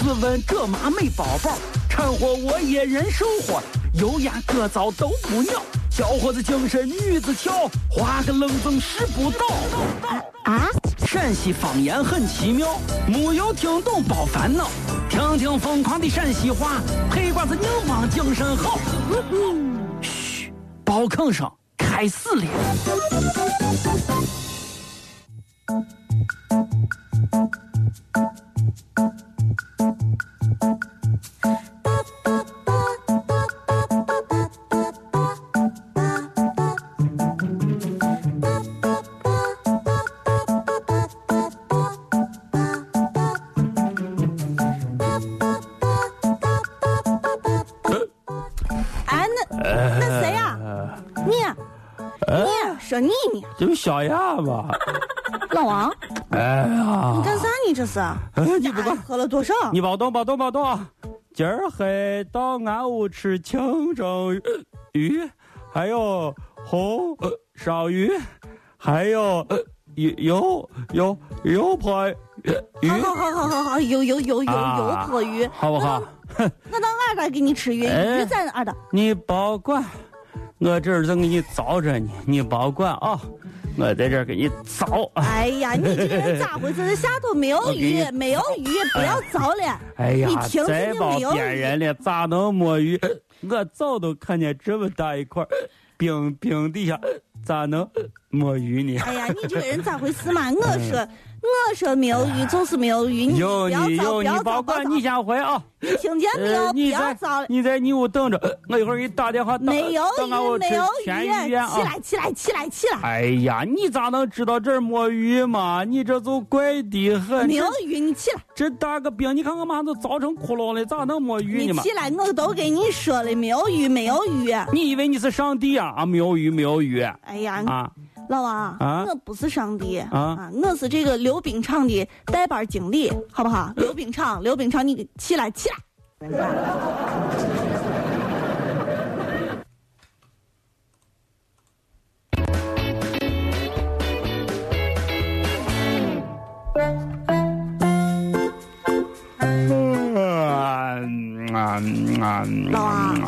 自问这妈没宝宝，掺和我也人生活，油盐各糟都不尿，小伙子精神女子俏，画个愣风使不倒。啊，陕西方言很奇妙，没有听懂别烦恼，听听疯狂的陕西话，黑瓜子硬邦精神好。嘘，包坑声开始了。你说你呢？这不小鸭吧？老王，哎呀你，干啥你？这是？哎你不管，喝了多少？你别动，别动，别动啊！今儿黑到俺屋吃清蒸鱼，还有红呃烧鱼，还有呃油油油泼鱼，好好好好好好，有有有有啊有破鱼，好不好？那到俺这儿给你吃鱼，哎鱼在哪儿的？你别管，我这儿正给你凿着呢，你别管啊！我在这儿给你凿。哎呀，你这个人咋回事？这下头没有鱼，没有鱼，不要凿了。哎呀你，停再别听没有骗人了，咋能摸鱼？我早都看见这么大一块冰冰底下，咋能摸鱼呢？哎呀，你这个人咋回事嘛？我说我说没有鱼就是没有鱼，你不要糟，你，不要管，你先回啊！你听见没有？呃，不要糟了。你在你屋等着，我一会儿给你打电话。没有鱼，没有全鱼！起来，起来，起来，起来！哎呀，你咋能知道这儿没鱼嘛？你这就怪的很。没有鱼，你起来，这大个冰，你看我马上都凿成窟窿了，咋能没鱼呢嘛？你起来，我都跟你说了，没有鱼，没有鱼。你以为你是上帝啊？啊，没有鱼，没有鱼哎呀，啊！老王，啊？我不是上帝啊？我是这个溜冰场的带班经理，好不好？溜冰场，溜冰场，你起来，起来！嗯啊啊老王，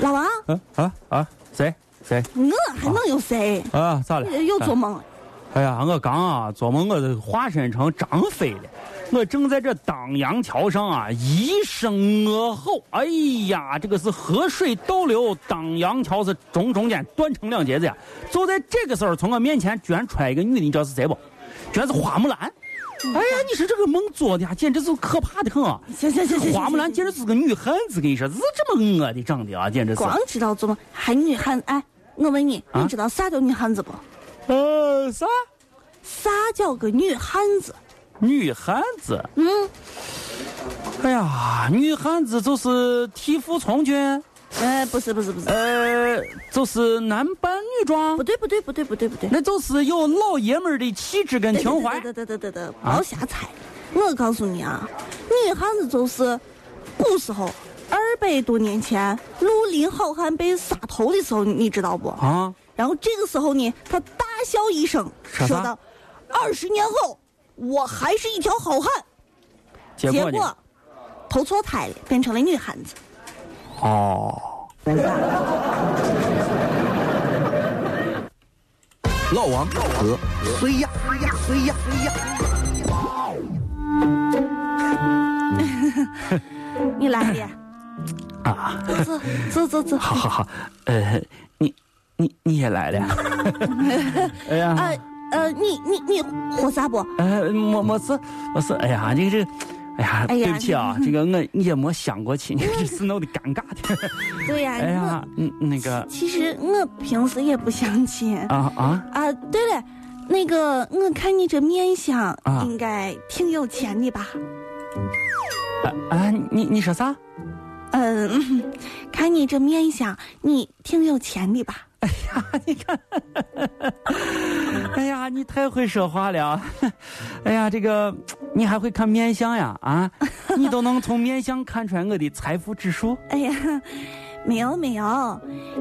老王，啊？啊？啊！谁谁我还能有谁？啊？咋了？又做梦了？哎呀，我刚啊做梦，我都化身成张飞了。我正在这当阳桥上啊，一声恶吼。哎呀，这个是河水倒流，当阳桥是中中间断成两截子呀。就在这个时候，从我面前居然出来一个女的，你知道是谁不？居然是花木兰。哎呀，你说这个梦做的呀，简直是可怕的很啊！行行行行，花木兰简直是个女汉子，跟你说，是这么恶的长的啊，简直是。光知道做梦，还女汉哎，我问你，啊你知道啥叫女汉子不？呃，啥？啥叫个女汉子？女汉子？嗯，哎呀，女汉子就是替父从军，呃，不是不是不是，呃，就是男扮女装不，对不对不对不对不对，那就是有老爷们儿的气质跟情怀。对对对对对对，不要瞎猜。我告诉你啊，女汉子就是古时候二百多年前绿林好汉被杀头的时候，你知道不？啊，然后这个时候呢，他大笑一声，说道：“二十年后，我还是一条好汉。”结果呢？结果投错胎了，变成了女汉子。哦，老王和谁 呀？谁呀？谁呀？谁呀？你来的，啊，走走走走。好好好，呃，你你你也来了？哎呀，呃呃，你你你喝啥不？呃，没没事，没事。哎呀，这个这个。哎呀，哎呀对不起啊，这个我你也没想过去，你 这是闹得尴尬的。对呀、哎呀，嗯，那个其实我平时也不相亲啊啊啊，对了，那个我看你这面相，啊应该挺有钱的吧？啊啊，你你说啥？嗯，看你这面相，你挺有钱的吧？哎呀，你看，哎呀，你太会说话了。哎呀，这个你还会看面相呀？啊，你都能从面相看出来我的财富指数？哎呀，没有没有，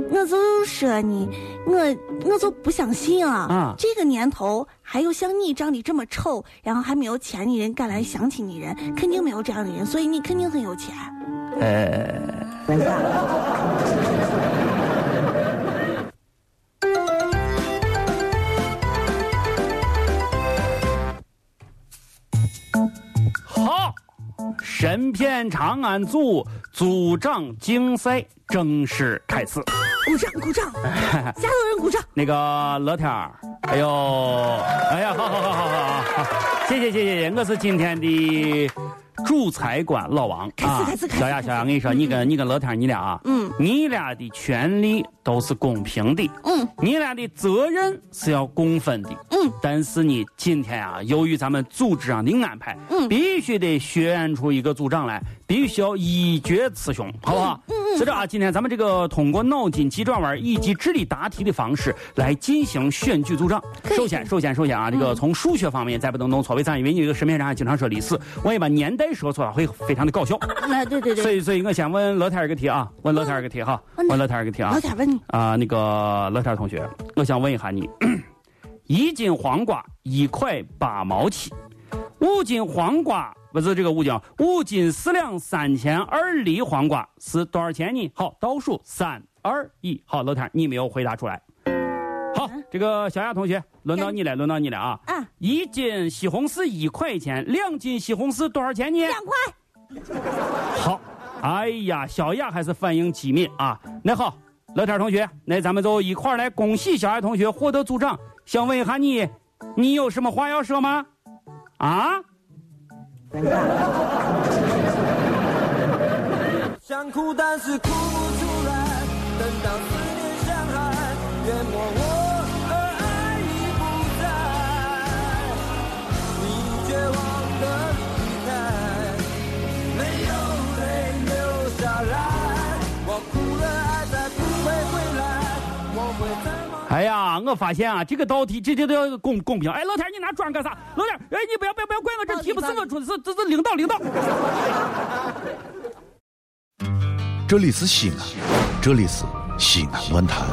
我就说你，我我就不相信啊！啊这个年头还有像你长得这么丑，然后还没有钱的人敢来相亲的人，肯定没有这样的人，所以你肯定很有钱。呃，好，神片长安组组长竞赛正式开始。鼓掌鼓掌，下头人鼓掌。那个乐天儿，哎呦，哎呀，好好好好好好，谢谢谢谢谢，我是今天的主裁官老王开始开始开始小雅小雅，我跟你说，你跟你跟乐天你俩啊，嗯。你俩的权利都是公平的，嗯。你俩的责任是要共分的，嗯，但是呢，今天啊，由于咱们组织上的安排，嗯。必须得选出一个组长来，必须要一决雌雄，好不好？嗯嗯所以说啊，今天咱们这个通过脑筋急转弯以及智力答题的方式来进行选举组长。首先，首先，首先啊，这个从数学方面再不能弄错，为啥？因为你这个市面上还经常说历史，万一把年代说错了，会非常的搞笑。那对对对，所以，所以我先问乐天儿一个题啊，问乐天儿一个题哈，嗯问乐天儿一个题啊老。天问你，啊，那个乐天同学，我想问一下你，一斤黄瓜一块八毛七，五斤黄瓜不是这个五斤啊，五斤四两三千二粒黄瓜是多少钱呢？好，倒数三二一，好，乐天你没有回答出来。好，这个小雅同学，轮到你了，轮到你了啊！啊，一斤西红柿一块钱，两斤西红柿多少钱呢？两块。好，哎呀，小雅还是反应机敏啊。那好，乐天同学，那咱们就一块儿来恭喜小雅同学获得组长。想问一下你，你有什么话要说吗？啊？想哭，但是哭不出来。等到思念像海，淹没我，我发现啊，这个道题这这都要公公平。哎，老天，你拿砖干啥？老天，哎，你不要不要不要怪我，这题不是我出的，是这是领导领导。这里是西安，这里是西安论坛。